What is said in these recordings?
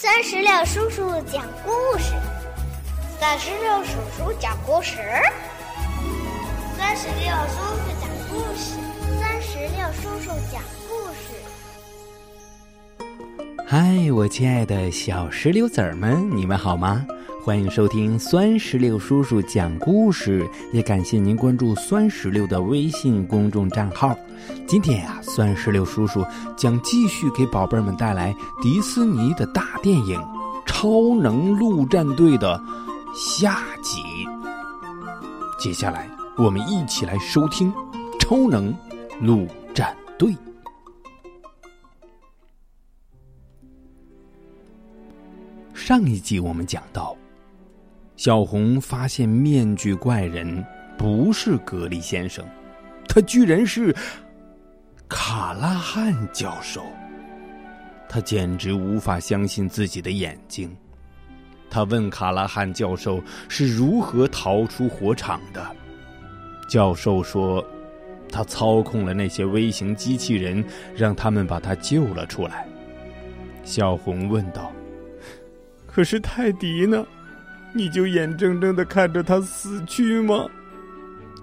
三十六叔叔讲故事，三十六叔叔讲故事，三十六叔叔讲故事，三十六叔叔讲故事。嗨，我亲爱的小石榴籽儿们，你们好吗？欢迎收听酸石榴叔叔讲故事，也感谢您关注酸石榴的微信公众账号。今天呀，酸石榴叔叔将继续给宝贝们带来迪士尼的大电影《超能陆战队》的下集。接下来，我们一起来收听《超能陆战队》。上一集我们讲到。小红发现面具怪人不是格力先生，他居然是卡拉汉教授。他简直无法相信自己的眼睛。他问卡拉汉教授是如何逃出火场的。教授说，他操控了那些微型机器人，让他们把他救了出来。小红问道：“可是泰迪呢？”你就眼睁睁的看着他死去吗？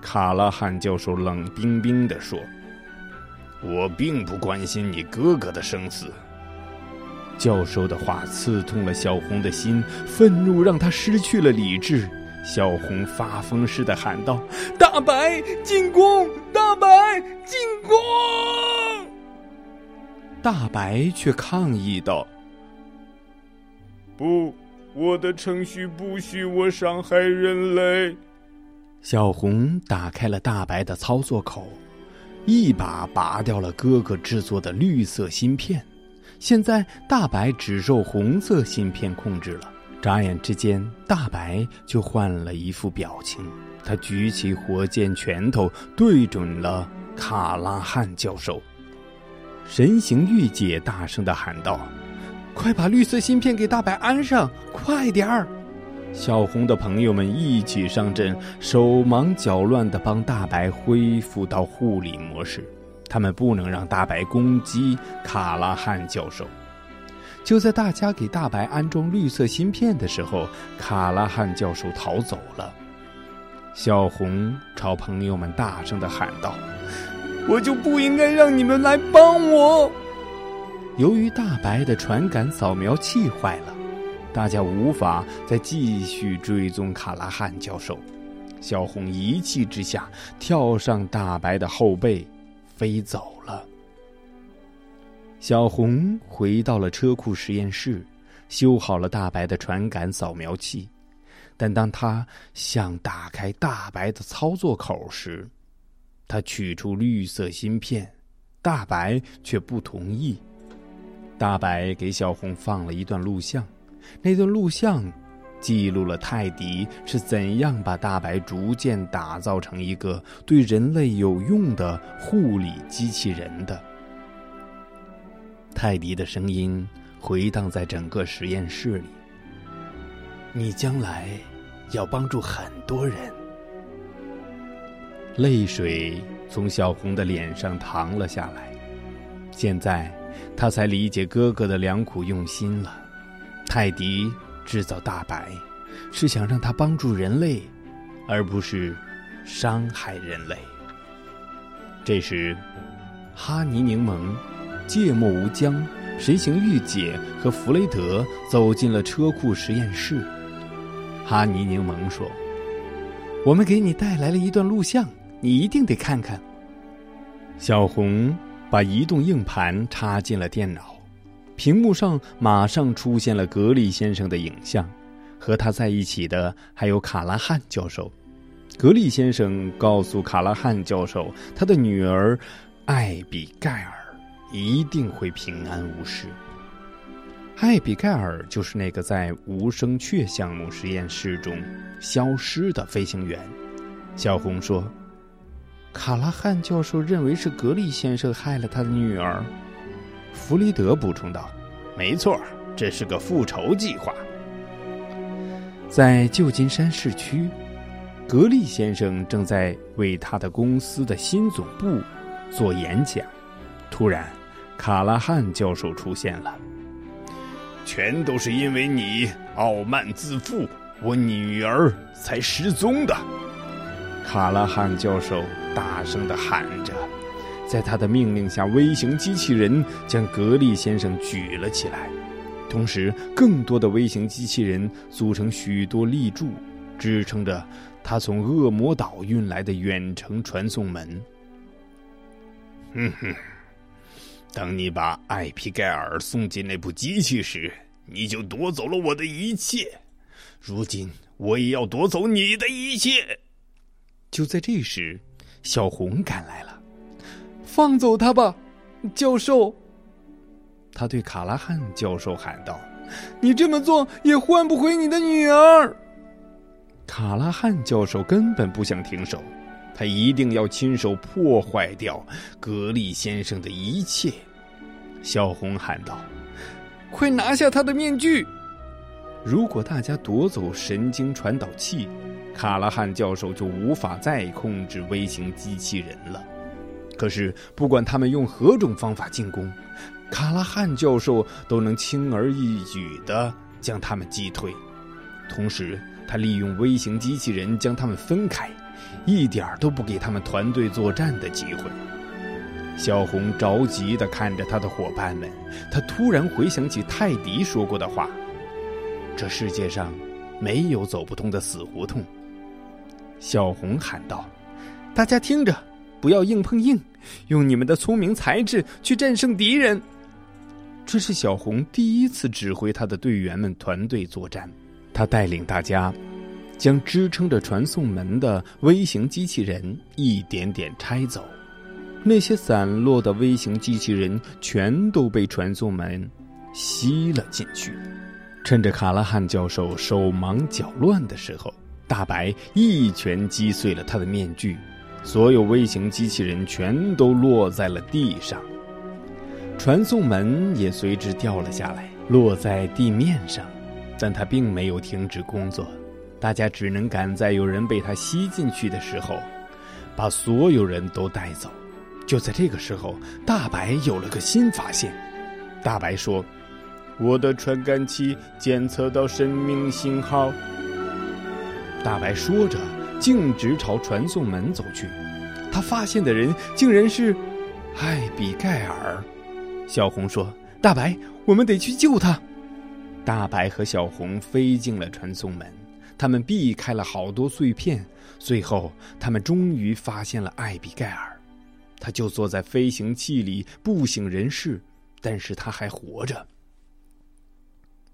卡拉汉教授冷冰冰的说：“我并不关心你哥哥的生死。”教授的话刺痛了小红的心，愤怒让他失去了理智。小红发疯似的喊道：“大白进攻！大白进攻！”大白却抗议道：“不。”我的程序不许我伤害人类。小红打开了大白的操作口，一把拔掉了哥哥制作的绿色芯片。现在大白只受红色芯片控制了。眨眼之间，大白就换了一副表情。他举起火箭拳头，对准了卡拉汉教授。神形玉姐大声的喊道。快把绿色芯片给大白安上！快点儿！小红的朋友们一起上阵，手忙脚乱的帮大白恢复到护理模式。他们不能让大白攻击卡拉汉教授。就在大家给大白安装绿色芯片的时候，卡拉汉教授逃走了。小红朝朋友们大声的喊道：“我就不应该让你们来帮我！”由于大白的传感扫描器坏了，大家无法再继续追踪卡拉汉教授。小红一气之下跳上大白的后背，飞走了。小红回到了车库实验室，修好了大白的传感扫描器。但当他想打开大白的操作口时，他取出绿色芯片，大白却不同意。大白给小红放了一段录像，那段录像记录了泰迪是怎样把大白逐渐打造成一个对人类有用的护理机器人的。泰迪的声音回荡在整个实验室里：“你将来要帮助很多人。”泪水从小红的脸上淌了下来。现在。他才理解哥哥的良苦用心了。泰迪制造大白，是想让他帮助人类，而不是伤害人类。这时，哈尼柠檬、芥末无疆、神行御姐和弗雷德走进了车库实验室。哈尼柠檬说：“我们给你带来了一段录像，你一定得看看。”小红。把移动硬盘插进了电脑，屏幕上马上出现了格力先生的影像，和他在一起的还有卡拉汉教授。格力先生告诉卡拉汉教授，他的女儿艾比盖尔一定会平安无事。艾比盖尔就是那个在无声雀项目实验室中消失的飞行员。小红说。卡拉汉教授认为是格力先生害了他的女儿，弗里德补充道：“没错，这是个复仇计划。”在旧金山市区，格力先生正在为他的公司的新总部做演讲。突然，卡拉汉教授出现了。全都是因为你傲慢自负，我女儿才失踪的。卡拉汉教授大声地喊着，在他的命令下，微型机器人将格力先生举了起来，同时，更多的微型机器人组成许多立柱，支撑着他从恶魔岛运来的远程传送门。哼哼。当你把艾皮盖尔送进那部机器时，你就夺走了我的一切。如今，我也要夺走你的一切。就在这时，小红赶来了。放走他吧，教授！他对卡拉汉教授喊道：“你这么做也换不回你的女儿。”卡拉汉教授根本不想停手，他一定要亲手破坏掉格力先生的一切。小红喊道：“快拿下他的面具！如果大家夺走神经传导器，卡拉汉教授就无法再控制微型机器人了。可是，不管他们用何种方法进攻，卡拉汉教授都能轻而易举地将他们击退。同时，他利用微型机器人将他们分开，一点儿都不给他们团队作战的机会。”小红着急地看着他的伙伴们，他突然回想起泰迪说过的话：“这世界上没有走不通的死胡同。”小红喊道：“大家听着，不要硬碰硬，用你们的聪明才智去战胜敌人。”这是小红第一次指挥他的队员们团队作战，他带领大家将支撑着传送门的微型机器人一点点拆走。那些散落的微型机器人全都被传送门吸了进去。趁着卡拉汉教授手忙脚乱的时候，大白一拳击碎了他的面具，所有微型机器人全都落在了地上。传送门也随之掉了下来，落在地面上，但他并没有停止工作。大家只能赶在有人被他吸进去的时候，把所有人都带走。就在这个时候，大白有了个新发现。大白说：“我的传感器检测到生命信号。”大白说着，径直朝传送门走去。他发现的人竟然是艾比盖尔。小红说：“大白，我们得去救他。”大白和小红飞进了传送门，他们避开了好多碎片，最后他们终于发现了艾比盖尔。他就坐在飞行器里不省人事，但是他还活着。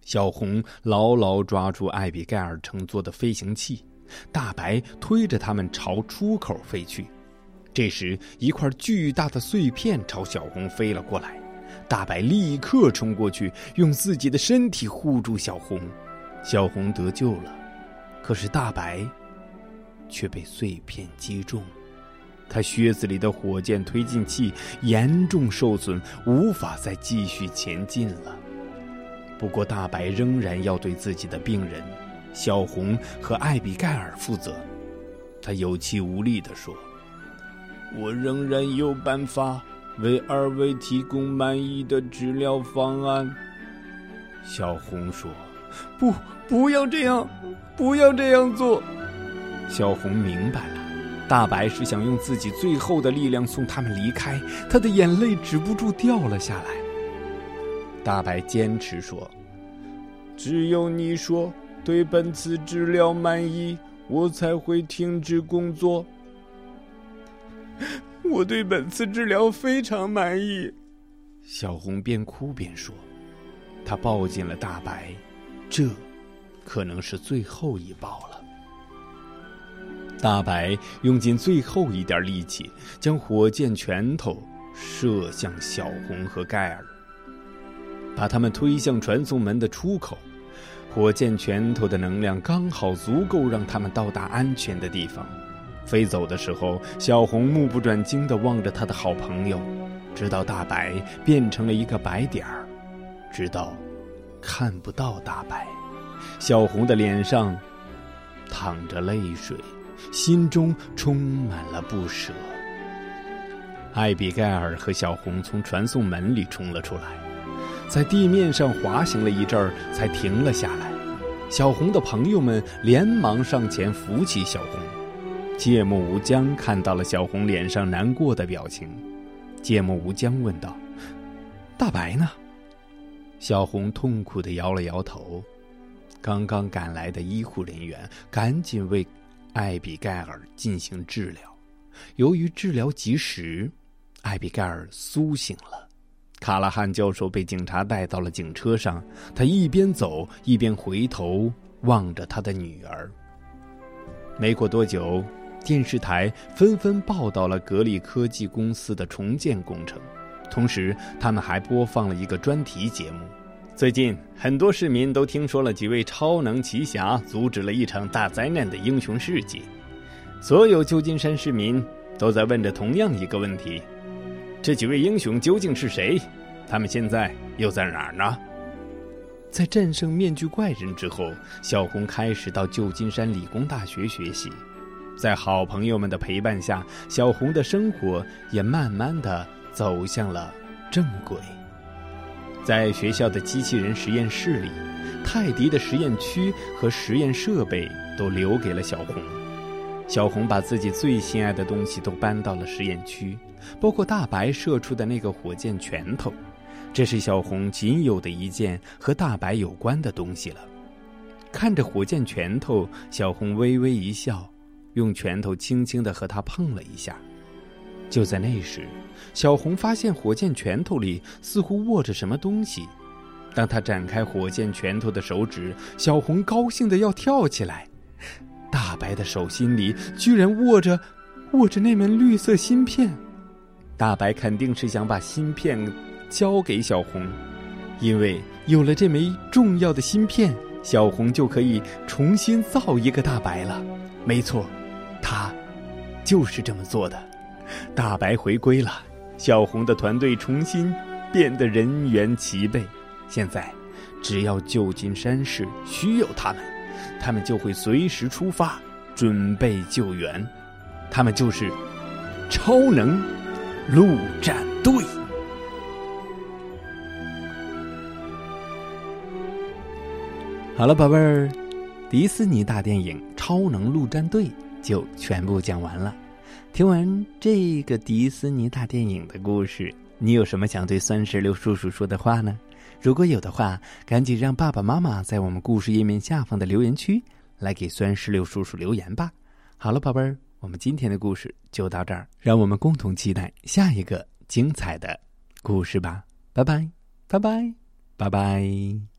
小红牢牢抓住艾比盖尔乘坐的飞行器，大白推着他们朝出口飞去。这时，一块巨大的碎片朝小红飞了过来，大白立刻冲过去，用自己的身体护住小红。小红得救了，可是大白却被碎片击中。他靴子里的火箭推进器严重受损，无法再继续前进了。不过，大白仍然要对自己的病人小红和艾比盖尔负责。他有气无力地说：“我仍然有办法为二位提供满意的治疗方案。”小红说：“不，不要这样，不要这样做。”小红明白了。大白是想用自己最后的力量送他们离开，他的眼泪止不住掉了下来。大白坚持说：“只有你说对本次治疗满意，我才会停止工作。我对本次治疗非常满意。”小红边哭边说：“他抱紧了大白，这可能是最后一抱了。”大白用尽最后一点力气，将火箭拳头射向小红和盖尔，把他们推向传送门的出口。火箭拳头的能量刚好足够让他们到达安全的地方。飞走的时候，小红目不转睛地望着他的好朋友，直到大白变成了一个白点儿，直到看不到大白。小红的脸上淌着泪水。心中充满了不舍。艾比盖尔和小红从传送门里冲了出来，在地面上滑行了一阵儿，才停了下来。小红的朋友们连忙上前扶起小红。芥末无疆看到了小红脸上难过的表情，芥末无疆问道：“大白呢？”小红痛苦的摇了摇头。刚刚赶来的医护人员赶紧为艾比盖尔进行治疗。由于治疗及时，艾比盖尔苏醒了。卡拉汉教授被警察带到了警车上，他一边走一边回头望着他的女儿。没过多久，电视台纷纷报道了格力科技公司的重建工程，同时他们还播放了一个专题节目。最近，很多市民都听说了几位超能奇侠阻止了一场大灾难的英雄事迹。所有旧金山市民都在问着同样一个问题：这几位英雄究竟是谁？他们现在又在哪儿呢？在战胜面具怪人之后，小红开始到旧金山理工大学学习。在好朋友们的陪伴下，小红的生活也慢慢的走向了正轨。在学校的机器人实验室里，泰迪的实验区和实验设备都留给了小红。小红把自己最心爱的东西都搬到了实验区，包括大白射出的那个火箭拳头，这是小红仅有的一件和大白有关的东西了。看着火箭拳头，小红微微一笑，用拳头轻轻的和它碰了一下。就在那时，小红发现火箭拳头里似乎握着什么东西。当他展开火箭拳头的手指，小红高兴的要跳起来。大白的手心里居然握着，握着那枚绿色芯片。大白肯定是想把芯片交给小红，因为有了这枚重要的芯片，小红就可以重新造一个大白了。没错，他就是这么做的。大白回归了，小红的团队重新变得人员齐备。现在，只要旧金山市需要他们。他们就会随时出发，准备救援。他们就是超能陆战队。好了，宝贝儿，迪士尼大电影《超能陆战队》就全部讲完了。听完这个迪士尼大电影的故事，你有什么想对酸石榴叔叔说的话呢？如果有的话，赶紧让爸爸妈妈在我们故事页面下方的留言区来给酸石榴叔叔留言吧。好了，宝贝儿，我们今天的故事就到这儿，让我们共同期待下一个精彩的故事吧。拜拜，拜拜，拜拜。